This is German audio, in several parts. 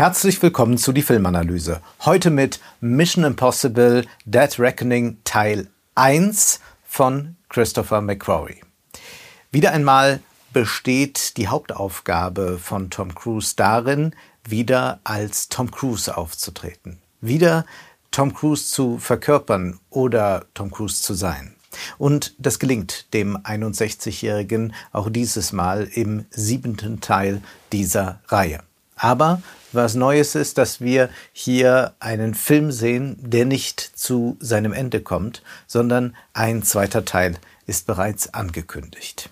Herzlich willkommen zu die Filmanalyse. Heute mit Mission Impossible Dead Reckoning Teil 1 von Christopher McQuarrie. Wieder einmal besteht die Hauptaufgabe von Tom Cruise darin, wieder als Tom Cruise aufzutreten. Wieder Tom Cruise zu verkörpern oder Tom Cruise zu sein. Und das gelingt dem 61-Jährigen auch dieses Mal im siebenten Teil dieser Reihe. Aber was Neues ist, dass wir hier einen Film sehen, der nicht zu seinem Ende kommt, sondern ein zweiter Teil ist bereits angekündigt.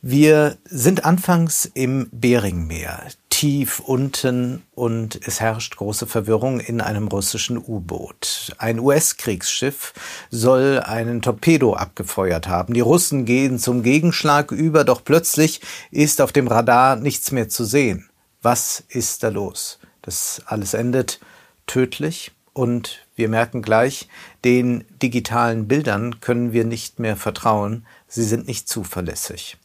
Wir sind anfangs im Beringmeer, tief unten und es herrscht große Verwirrung in einem russischen U-Boot. Ein US-Kriegsschiff soll einen Torpedo abgefeuert haben. Die Russen gehen zum Gegenschlag über, doch plötzlich ist auf dem Radar nichts mehr zu sehen. Was ist da los? Das alles endet tödlich und wir merken gleich, den digitalen Bildern können wir nicht mehr vertrauen, sie sind nicht zuverlässig.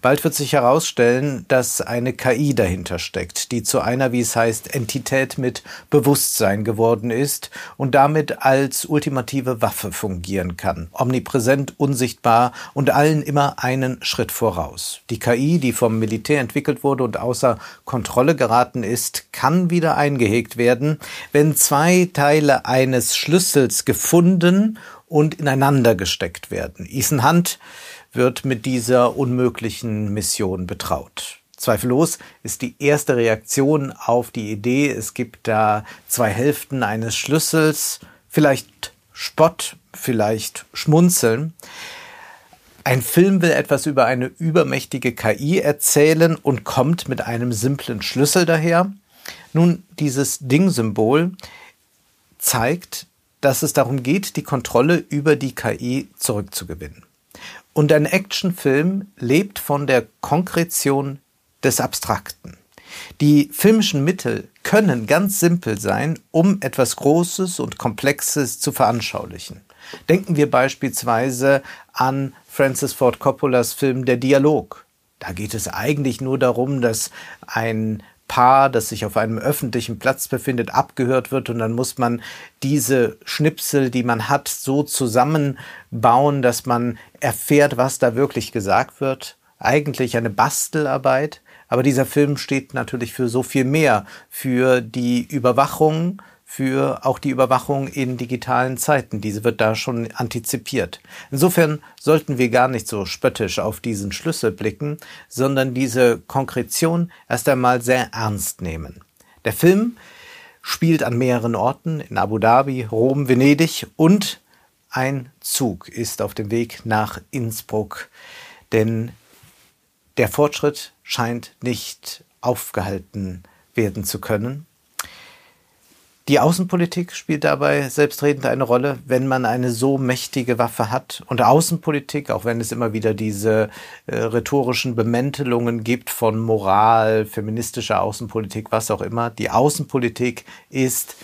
Bald wird sich herausstellen, dass eine KI dahinter steckt, die zu einer, wie es heißt, Entität mit Bewusstsein geworden ist und damit als ultimative Waffe fungieren kann. Omnipräsent, unsichtbar und allen immer einen Schritt voraus. Die KI, die vom Militär entwickelt wurde und außer Kontrolle geraten ist, kann wieder eingehegt werden, wenn zwei Teile eines Schlüssels gefunden und ineinander gesteckt werden. Ethan Hunt wird mit dieser unmöglichen Mission betraut. Zweifellos ist die erste Reaktion auf die Idee, es gibt da zwei Hälften eines Schlüssels, vielleicht Spott, vielleicht Schmunzeln. Ein Film will etwas über eine übermächtige KI erzählen und kommt mit einem simplen Schlüssel daher. Nun, dieses Ding-Symbol zeigt, dass es darum geht, die Kontrolle über die KI zurückzugewinnen. Und ein Actionfilm lebt von der Konkretion des Abstrakten. Die filmischen Mittel können ganz simpel sein, um etwas Großes und Komplexes zu veranschaulichen. Denken wir beispielsweise an Francis Ford Coppolas Film Der Dialog. Da geht es eigentlich nur darum, dass ein Paar, das sich auf einem öffentlichen Platz befindet, abgehört wird und dann muss man diese Schnipsel, die man hat, so zusammenbauen, dass man erfährt, was da wirklich gesagt wird. Eigentlich eine Bastelarbeit, aber dieser Film steht natürlich für so viel mehr, für die Überwachung, für auch die Überwachung in digitalen Zeiten. Diese wird da schon antizipiert. Insofern sollten wir gar nicht so spöttisch auf diesen Schlüssel blicken, sondern diese Konkretion erst einmal sehr ernst nehmen. Der Film spielt an mehreren Orten, in Abu Dhabi, Rom, Venedig und ein Zug ist auf dem Weg nach Innsbruck, denn der Fortschritt scheint nicht aufgehalten werden zu können. Die Außenpolitik spielt dabei selbstredend eine Rolle, wenn man eine so mächtige Waffe hat. Und Außenpolitik, auch wenn es immer wieder diese äh, rhetorischen Bemäntelungen gibt von Moral, feministischer Außenpolitik, was auch immer, die Außenpolitik ist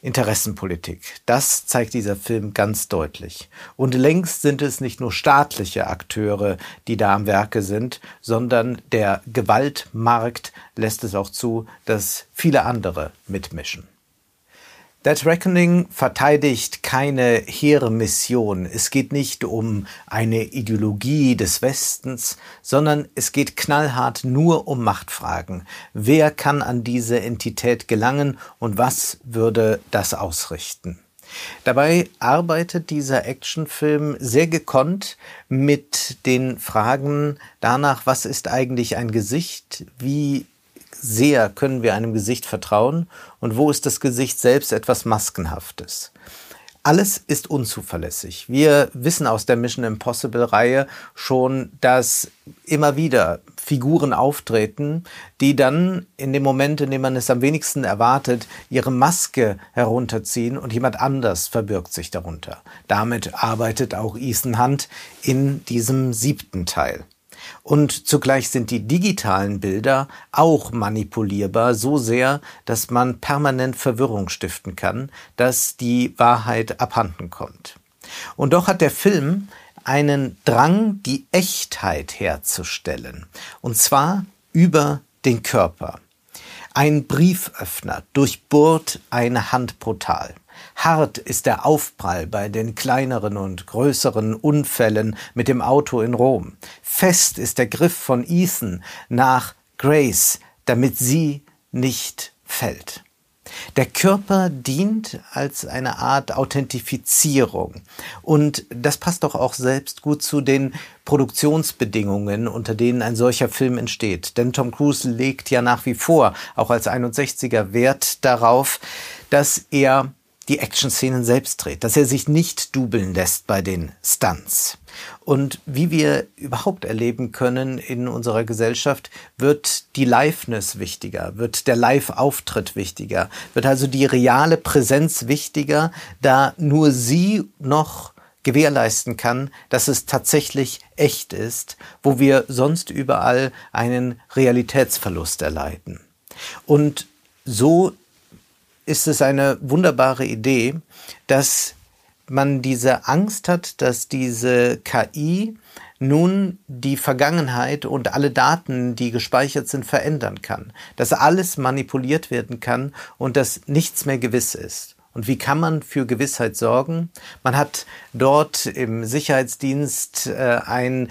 Interessenpolitik. Das zeigt dieser Film ganz deutlich. Und längst sind es nicht nur staatliche Akteure, die da am Werke sind, sondern der Gewaltmarkt lässt es auch zu, dass viele andere mitmischen. That Reckoning verteidigt keine hehre Mission. Es geht nicht um eine Ideologie des Westens, sondern es geht knallhart nur um Machtfragen. Wer kann an diese Entität gelangen und was würde das ausrichten? Dabei arbeitet dieser Actionfilm sehr gekonnt mit den Fragen danach, was ist eigentlich ein Gesicht, wie sehr können wir einem Gesicht vertrauen und wo ist das Gesicht selbst etwas Maskenhaftes. Alles ist unzuverlässig. Wir wissen aus der Mission Impossible Reihe schon, dass immer wieder Figuren auftreten, die dann in dem Moment, in dem man es am wenigsten erwartet, ihre Maske herunterziehen und jemand anders verbirgt sich darunter. Damit arbeitet auch Ethan Hunt in diesem siebten Teil. Und zugleich sind die digitalen Bilder auch manipulierbar so sehr, dass man permanent Verwirrung stiften kann, dass die Wahrheit abhanden kommt. Und doch hat der Film einen Drang, die Echtheit herzustellen. Und zwar über den Körper. Ein Brieföffner durchbohrt eine Hand brutal. Hart ist der Aufprall bei den kleineren und größeren Unfällen mit dem Auto in Rom. Fest ist der Griff von Ethan nach Grace, damit sie nicht fällt. Der Körper dient als eine Art Authentifizierung. Und das passt doch auch selbst gut zu den Produktionsbedingungen, unter denen ein solcher Film entsteht. Denn Tom Cruise legt ja nach wie vor, auch als 61er, Wert darauf, dass er die Action-Szenen selbst dreht, dass er sich nicht dubeln lässt bei den Stunts. Und wie wir überhaupt erleben können in unserer Gesellschaft, wird die Liveness wichtiger, wird der Live-Auftritt wichtiger, wird also die reale Präsenz wichtiger, da nur sie noch gewährleisten kann, dass es tatsächlich echt ist, wo wir sonst überall einen Realitätsverlust erleiden. Und so ist es eine wunderbare Idee, dass man diese Angst hat, dass diese KI nun die Vergangenheit und alle Daten, die gespeichert sind, verändern kann. Dass alles manipuliert werden kann und dass nichts mehr gewiss ist. Und wie kann man für Gewissheit sorgen? Man hat dort im Sicherheitsdienst äh, ein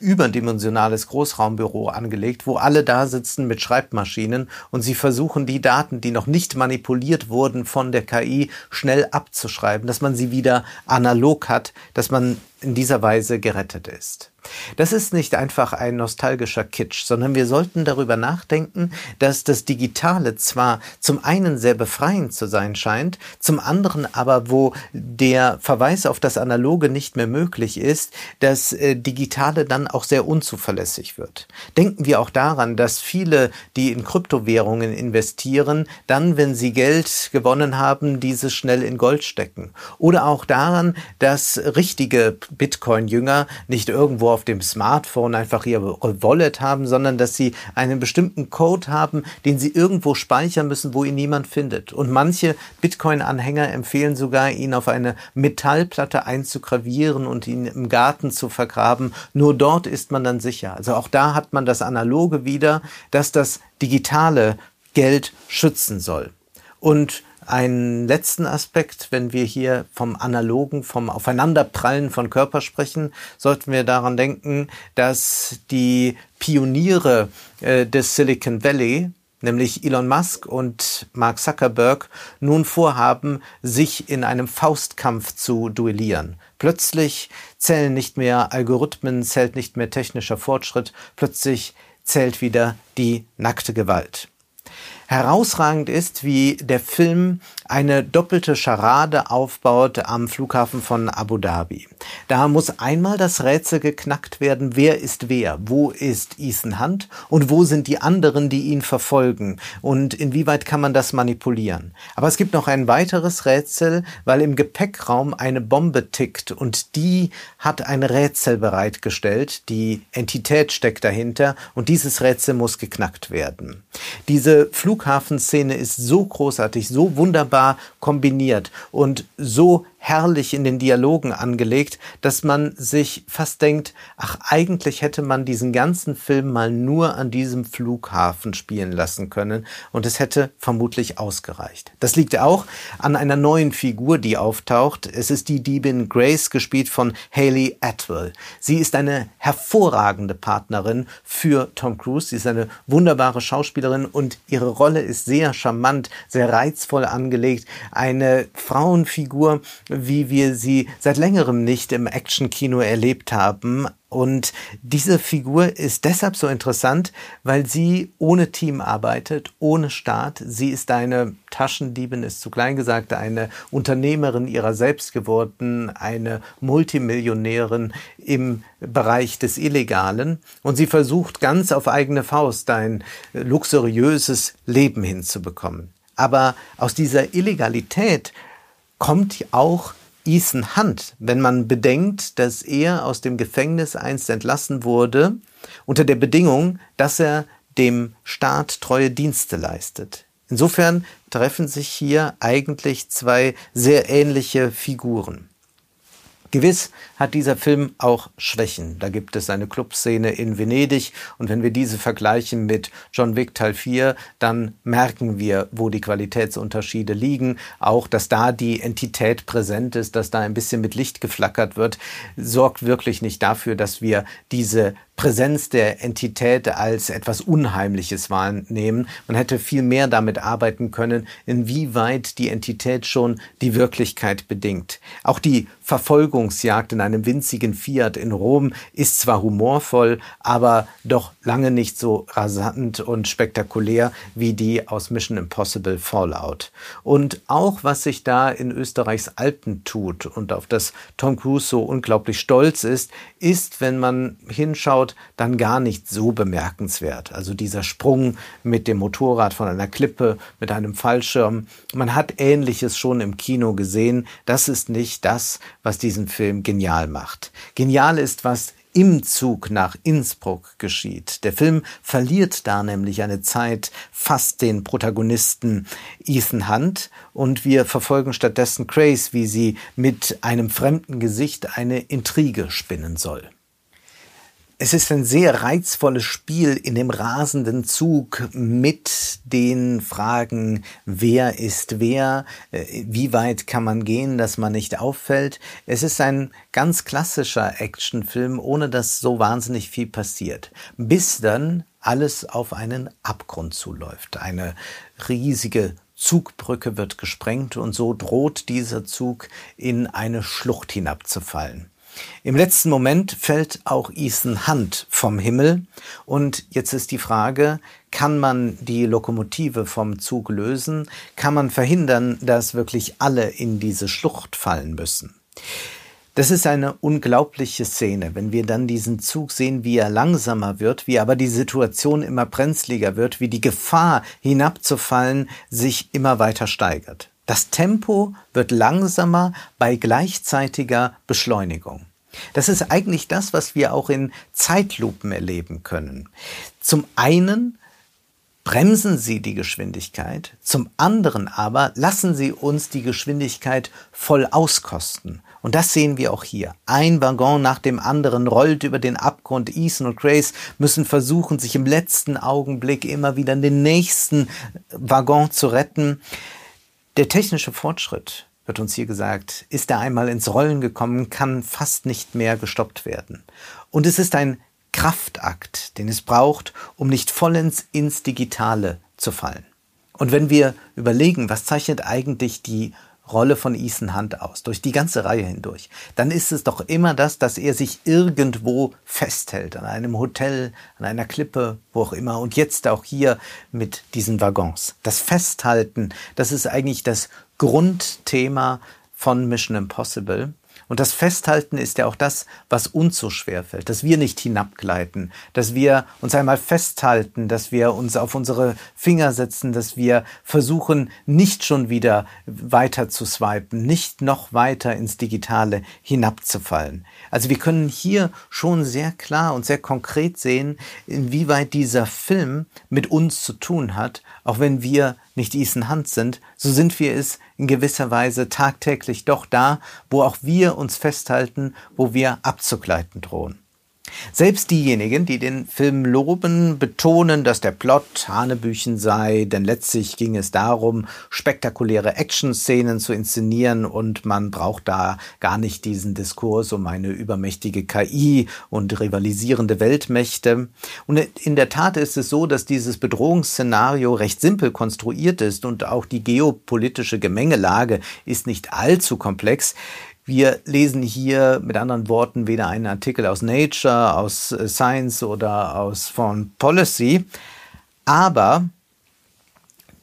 überdimensionales Großraumbüro angelegt, wo alle da sitzen mit Schreibmaschinen und sie versuchen, die Daten, die noch nicht manipuliert wurden von der KI, schnell abzuschreiben, dass man sie wieder analog hat, dass man in dieser Weise gerettet ist. Das ist nicht einfach ein nostalgischer Kitsch, sondern wir sollten darüber nachdenken, dass das Digitale zwar zum einen sehr befreiend zu sein scheint, zum anderen aber, wo der Verweis auf das Analoge nicht mehr möglich ist, das äh, Digitale dann auch sehr unzuverlässig wird. Denken wir auch daran, dass viele, die in Kryptowährungen investieren, dann, wenn sie Geld gewonnen haben, dieses schnell in Gold stecken. Oder auch daran, dass richtige Bitcoin-Jünger nicht irgendwo auf dem Smartphone einfach ihr Wallet haben, sondern dass sie einen bestimmten Code haben, den sie irgendwo speichern müssen, wo ihn niemand findet. Und manche Bitcoin-Anhänger empfehlen sogar, ihn auf eine Metallplatte einzugravieren und ihn im Garten zu vergraben. Nur dort ist man dann sicher. Also auch da hat man das Analoge wieder, dass das digitale Geld schützen soll. Und einen letzten Aspekt, wenn wir hier vom Analogen, vom Aufeinanderprallen von Körper sprechen, sollten wir daran denken, dass die Pioniere äh, des Silicon Valley, nämlich Elon Musk und Mark Zuckerberg, nun vorhaben, sich in einem Faustkampf zu duellieren. Plötzlich zählen nicht mehr Algorithmen, zählt nicht mehr technischer Fortschritt, plötzlich zählt wieder die nackte Gewalt. Herausragend ist, wie der Film eine doppelte Scharade aufbaut am Flughafen von Abu Dhabi. Da muss einmal das Rätsel geknackt werden, wer ist wer, wo ist Ethan Hunt und wo sind die anderen, die ihn verfolgen und inwieweit kann man das manipulieren. Aber es gibt noch ein weiteres Rätsel, weil im Gepäckraum eine Bombe tickt und die hat ein Rätsel bereitgestellt, die Entität steckt dahinter und dieses Rätsel muss geknackt werden. Diese Flug Flughafenszene ist so großartig, so wunderbar kombiniert und so herrlich in den Dialogen angelegt, dass man sich fast denkt, ach, eigentlich hätte man diesen ganzen Film mal nur an diesem Flughafen spielen lassen können und es hätte vermutlich ausgereicht. Das liegt auch an einer neuen Figur, die auftaucht. Es ist die Diebin Grace, gespielt von Haley Atwell. Sie ist eine hervorragende Partnerin für Tom Cruise. Sie ist eine wunderbare Schauspielerin und ihre Rolle ist sehr charmant, sehr reizvoll angelegt. Eine Frauenfigur, wie wir sie seit längerem nicht im Actionkino erlebt haben. Und diese Figur ist deshalb so interessant, weil sie ohne Team arbeitet, ohne Staat. Sie ist eine Taschendiebin, ist zu klein gesagt, eine Unternehmerin ihrer selbst geworden, eine Multimillionärin im Bereich des Illegalen. Und sie versucht ganz auf eigene Faust ein luxuriöses Leben hinzubekommen. Aber aus dieser Illegalität kommt auch Ethan Hunt, wenn man bedenkt, dass er aus dem Gefängnis einst entlassen wurde, unter der Bedingung, dass er dem Staat treue Dienste leistet. Insofern treffen sich hier eigentlich zwei sehr ähnliche Figuren. Gewiss hat dieser Film auch Schwächen. Da gibt es eine Clubszene in Venedig und wenn wir diese vergleichen mit John Wick Teil 4, dann merken wir, wo die Qualitätsunterschiede liegen. Auch, dass da die Entität präsent ist, dass da ein bisschen mit Licht geflackert wird, sorgt wirklich nicht dafür, dass wir diese Präsenz der Entität als etwas Unheimliches wahrnehmen. Man hätte viel mehr damit arbeiten können, inwieweit die Entität schon die Wirklichkeit bedingt. Auch die Verfolgungsjagd in einem winzigen Fiat in Rom ist zwar humorvoll, aber doch lange nicht so rasant und spektakulär wie die aus Mission Impossible Fallout. Und auch was sich da in Österreichs Alpen tut und auf das Tom Cruise so unglaublich stolz ist, ist, wenn man hinschaut, dann gar nicht so bemerkenswert. Also dieser Sprung mit dem Motorrad von einer Klippe, mit einem Fallschirm. Man hat Ähnliches schon im Kino gesehen. Das ist nicht das, was diesen Film genial macht. Genial ist, was im Zug nach Innsbruck geschieht. Der Film verliert da nämlich eine Zeit fast den Protagonisten Ethan Hunt und wir verfolgen stattdessen Grace, wie sie mit einem fremden Gesicht eine Intrige spinnen soll. Es ist ein sehr reizvolles Spiel in dem rasenden Zug mit den Fragen, wer ist wer, äh, wie weit kann man gehen, dass man nicht auffällt. Es ist ein ganz klassischer Actionfilm, ohne dass so wahnsinnig viel passiert. Bis dann alles auf einen Abgrund zuläuft. Eine riesige Zugbrücke wird gesprengt und so droht dieser Zug in eine Schlucht hinabzufallen. Im letzten Moment fällt auch Ethan Hunt vom Himmel und jetzt ist die Frage, kann man die Lokomotive vom Zug lösen? Kann man verhindern, dass wirklich alle in diese Schlucht fallen müssen? Das ist eine unglaubliche Szene, wenn wir dann diesen Zug sehen, wie er langsamer wird, wie aber die Situation immer brenzliger wird, wie die Gefahr hinabzufallen sich immer weiter steigert. Das Tempo wird langsamer bei gleichzeitiger Beschleunigung. Das ist eigentlich das, was wir auch in Zeitlupen erleben können. Zum einen bremsen sie die Geschwindigkeit, zum anderen aber lassen sie uns die Geschwindigkeit voll auskosten. Und das sehen wir auch hier. Ein Waggon nach dem anderen rollt über den Abgrund. Ethan und Grace müssen versuchen, sich im letzten Augenblick immer wieder in den nächsten Waggon zu retten. Der technische Fortschritt, wird uns hier gesagt, ist er einmal ins Rollen gekommen, kann fast nicht mehr gestoppt werden. Und es ist ein Kraftakt, den es braucht, um nicht vollends ins Digitale zu fallen. Und wenn wir überlegen, was zeichnet eigentlich die Rolle von Ethan Hunt aus, durch die ganze Reihe hindurch, dann ist es doch immer das, dass er sich irgendwo festhält, an einem Hotel, an einer Klippe, wo auch immer, und jetzt auch hier mit diesen Waggons. Das Festhalten, das ist eigentlich das Grundthema von Mission Impossible. Und das Festhalten ist ja auch das, was uns so schwer fällt, dass wir nicht hinabgleiten, dass wir uns einmal festhalten, dass wir uns auf unsere Finger setzen, dass wir versuchen, nicht schon wieder weiter zu swipen, nicht noch weiter ins Digitale hinabzufallen. Also wir können hier schon sehr klar und sehr konkret sehen, inwieweit dieser Film mit uns zu tun hat, auch wenn wir nicht Ethan Hunt sind, so sind wir es in gewisser Weise tagtäglich doch da, wo auch wir uns festhalten, wo wir abzugleiten drohen. Selbst diejenigen, die den Film loben, betonen, dass der Plot Hanebüchen sei, denn letztlich ging es darum, spektakuläre Action-Szenen zu inszenieren und man braucht da gar nicht diesen Diskurs um eine übermächtige KI und rivalisierende Weltmächte. Und in der Tat ist es so, dass dieses Bedrohungsszenario recht simpel konstruiert ist und auch die geopolitische Gemengelage ist nicht allzu komplex. Wir lesen hier mit anderen Worten weder einen Artikel aus Nature, aus äh, Science oder aus Foreign Policy, aber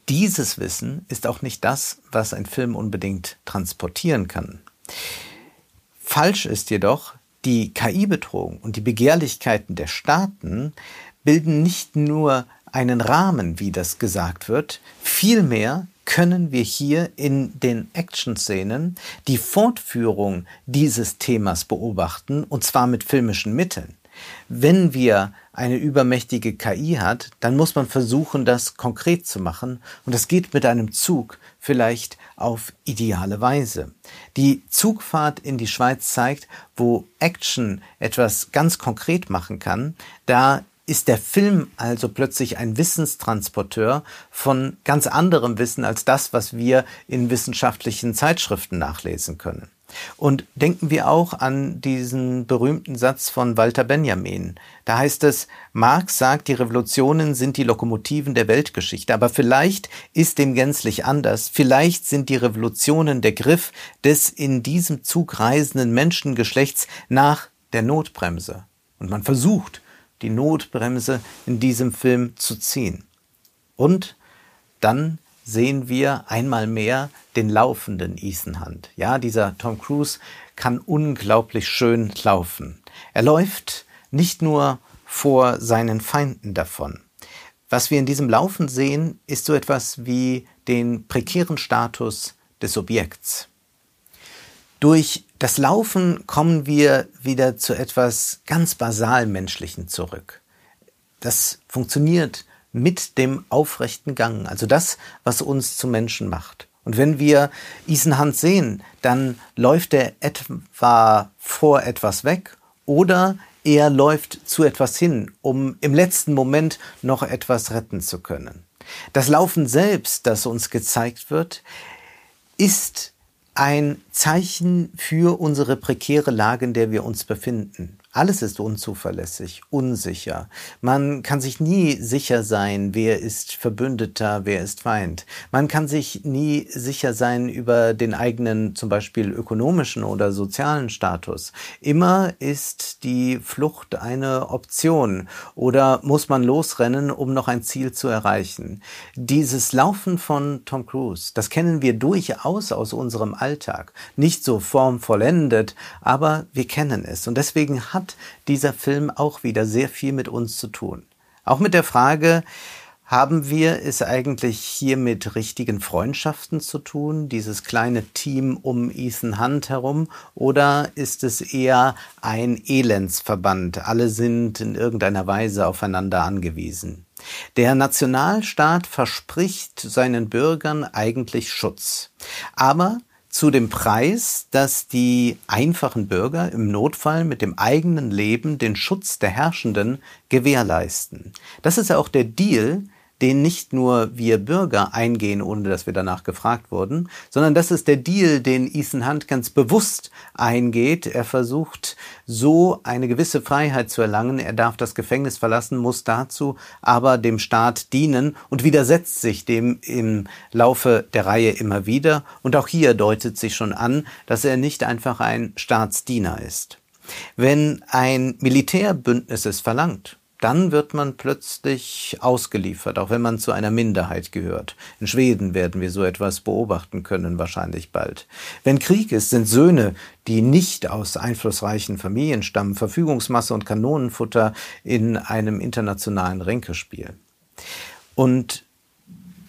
dieses Wissen ist auch nicht das, was ein Film unbedingt transportieren kann. Falsch ist jedoch, die KI-Bedrohung und die Begehrlichkeiten der Staaten bilden nicht nur einen Rahmen, wie das gesagt wird, vielmehr können wir hier in den Action-Szenen die Fortführung dieses Themas beobachten, und zwar mit filmischen Mitteln. Wenn wir eine übermächtige KI hat, dann muss man versuchen, das konkret zu machen. Und das geht mit einem Zug vielleicht auf ideale Weise. Die Zugfahrt in die Schweiz zeigt, wo Action etwas ganz konkret machen kann. Da ist der Film also plötzlich ein Wissenstransporteur von ganz anderem Wissen als das, was wir in wissenschaftlichen Zeitschriften nachlesen können. Und denken wir auch an diesen berühmten Satz von Walter Benjamin. Da heißt es, Marx sagt, die Revolutionen sind die Lokomotiven der Weltgeschichte, aber vielleicht ist dem gänzlich anders. Vielleicht sind die Revolutionen der Griff des in diesem Zug reisenden Menschengeschlechts nach der Notbremse. Und man versucht, die Notbremse in diesem Film zu ziehen. Und dann sehen wir einmal mehr den laufenden Ethan Hunt. Ja, dieser Tom Cruise kann unglaublich schön laufen. Er läuft nicht nur vor seinen Feinden davon. Was wir in diesem Laufen sehen, ist so etwas wie den prekären Status des Objekts. Durch das Laufen kommen wir wieder zu etwas ganz basal Menschlichen zurück. Das funktioniert mit dem aufrechten Gang, also das, was uns zu Menschen macht. Und wenn wir Hunt sehen, dann läuft er etwa vor etwas weg oder er läuft zu etwas hin, um im letzten Moment noch etwas retten zu können. Das Laufen selbst, das uns gezeigt wird, ist ein Zeichen für unsere prekäre Lage, in der wir uns befinden. Alles ist unzuverlässig, unsicher. Man kann sich nie sicher sein, wer ist Verbündeter, wer ist Feind. Man kann sich nie sicher sein über den eigenen zum Beispiel ökonomischen oder sozialen Status. Immer ist die Flucht eine Option oder muss man losrennen, um noch ein Ziel zu erreichen. Dieses Laufen von Tom Cruise, das kennen wir durchaus aus unserem Alltag. Nicht so formvollendet, aber wir kennen es. Und deswegen hat hat dieser Film auch wieder sehr viel mit uns zu tun. Auch mit der Frage, haben wir es eigentlich hier mit richtigen Freundschaften zu tun, dieses kleine Team um Ethan Hunt herum, oder ist es eher ein Elendsverband? Alle sind in irgendeiner Weise aufeinander angewiesen. Der Nationalstaat verspricht seinen Bürgern eigentlich Schutz. Aber zu dem Preis, dass die einfachen Bürger im Notfall mit dem eigenen Leben den Schutz der Herrschenden gewährleisten. Das ist ja auch der Deal, den nicht nur wir Bürger eingehen, ohne dass wir danach gefragt wurden, sondern das ist der Deal, den Ethan Hunt ganz bewusst eingeht. Er versucht so eine gewisse Freiheit zu erlangen. Er darf das Gefängnis verlassen, muss dazu aber dem Staat dienen und widersetzt sich dem im Laufe der Reihe immer wieder. Und auch hier deutet sich schon an, dass er nicht einfach ein Staatsdiener ist. Wenn ein Militärbündnis es verlangt, dann wird man plötzlich ausgeliefert, auch wenn man zu einer Minderheit gehört. In Schweden werden wir so etwas beobachten können, wahrscheinlich bald. Wenn Krieg ist, sind Söhne, die nicht aus einflussreichen Familien stammen, Verfügungsmasse und Kanonenfutter in einem internationalen Ränkespiel. Und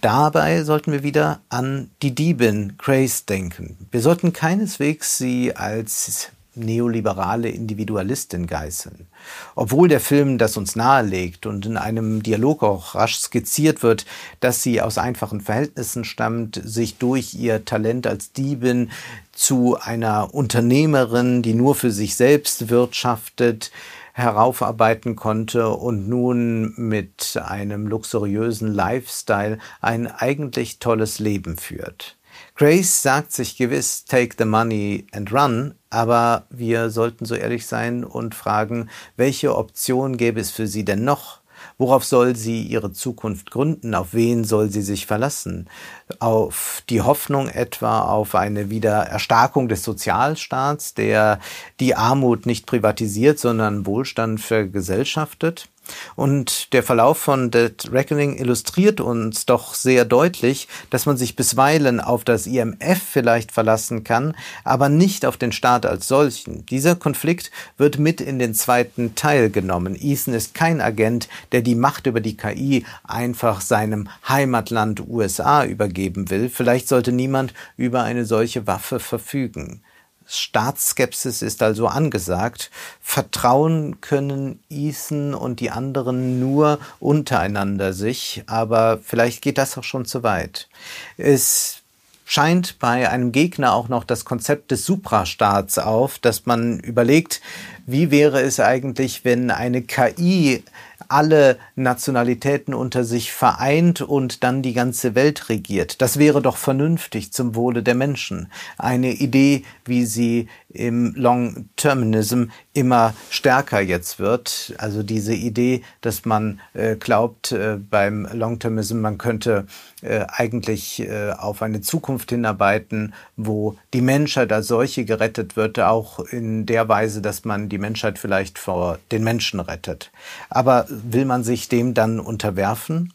Dabei sollten wir wieder an die Diebin Grace denken. Wir sollten keineswegs sie als neoliberale Individualistin geißeln. Obwohl der Film das uns nahelegt und in einem Dialog auch rasch skizziert wird, dass sie aus einfachen Verhältnissen stammt, sich durch ihr Talent als Diebin zu einer Unternehmerin, die nur für sich selbst wirtschaftet, heraufarbeiten konnte und nun mit einem luxuriösen Lifestyle ein eigentlich tolles Leben führt. Grace sagt sich gewiss, take the money and run, aber wir sollten so ehrlich sein und fragen, welche Option gäbe es für sie denn noch? Worauf soll sie ihre Zukunft gründen? Auf wen soll sie sich verlassen? Auf die Hoffnung etwa auf eine Wiedererstarkung des Sozialstaats, der die Armut nicht privatisiert, sondern Wohlstand vergesellschaftet? Und der Verlauf von Dead Reckoning illustriert uns doch sehr deutlich, dass man sich bisweilen auf das IMF vielleicht verlassen kann, aber nicht auf den Staat als solchen. Dieser Konflikt wird mit in den zweiten Teil genommen. Ethan ist kein Agent, der die Macht über die KI einfach seinem Heimatland USA übergeben will. Vielleicht sollte niemand über eine solche Waffe verfügen. Staatsskepsis ist also angesagt. Vertrauen können Ethan und die anderen nur untereinander sich, aber vielleicht geht das auch schon zu weit. Es scheint bei einem Gegner auch noch das Konzept des Suprastaats auf, dass man überlegt, wie wäre es eigentlich, wenn eine KI alle Nationalitäten unter sich vereint und dann die ganze Welt regiert. Das wäre doch vernünftig zum Wohle der Menschen. Eine Idee, wie sie im Long-Terminism immer stärker jetzt wird. Also diese Idee, dass man äh, glaubt, äh, beim Long-Termism, man könnte äh, eigentlich äh, auf eine Zukunft hinarbeiten, wo die Menschheit als solche gerettet wird, auch in der Weise, dass man die Menschheit vielleicht vor den Menschen rettet. Aber will man sich dem dann unterwerfen?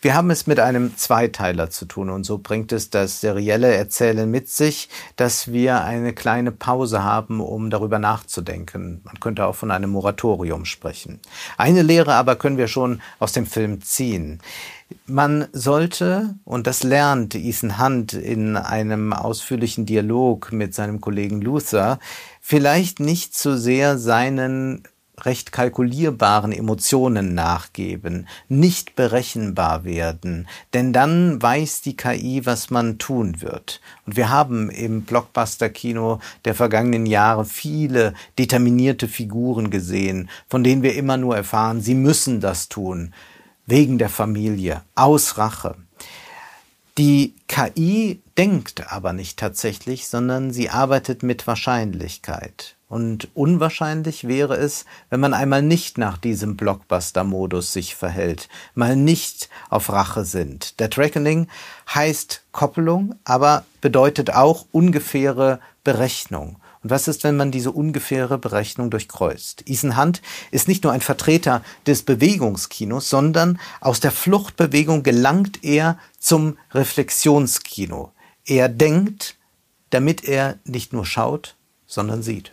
Wir haben es mit einem Zweiteiler zu tun und so bringt es das serielle Erzählen mit sich, dass wir eine kleine Pause haben, um darüber nachzudenken. Man könnte auch von einem Moratorium sprechen. Eine Lehre aber können wir schon aus dem Film ziehen. Man sollte, und das lernt Ethan Hunt in einem ausführlichen Dialog mit seinem Kollegen Luther, vielleicht nicht zu sehr seinen recht kalkulierbaren Emotionen nachgeben, nicht berechenbar werden, denn dann weiß die KI, was man tun wird. Und wir haben im Blockbuster-Kino der vergangenen Jahre viele determinierte Figuren gesehen, von denen wir immer nur erfahren, sie müssen das tun, wegen der Familie, aus Rache. Die KI denkt aber nicht tatsächlich, sondern sie arbeitet mit Wahrscheinlichkeit. Und unwahrscheinlich wäre es, wenn man einmal nicht nach diesem Blockbuster-Modus sich verhält, mal nicht auf Rache sind. Der Reckoning heißt Koppelung, aber bedeutet auch ungefähre Berechnung. Und was ist, wenn man diese ungefähre Berechnung durchkreuzt? Ethan Hunt ist nicht nur ein Vertreter des Bewegungskinos, sondern aus der Fluchtbewegung gelangt er zum Reflexionskino. Er denkt, damit er nicht nur schaut, sondern sieht.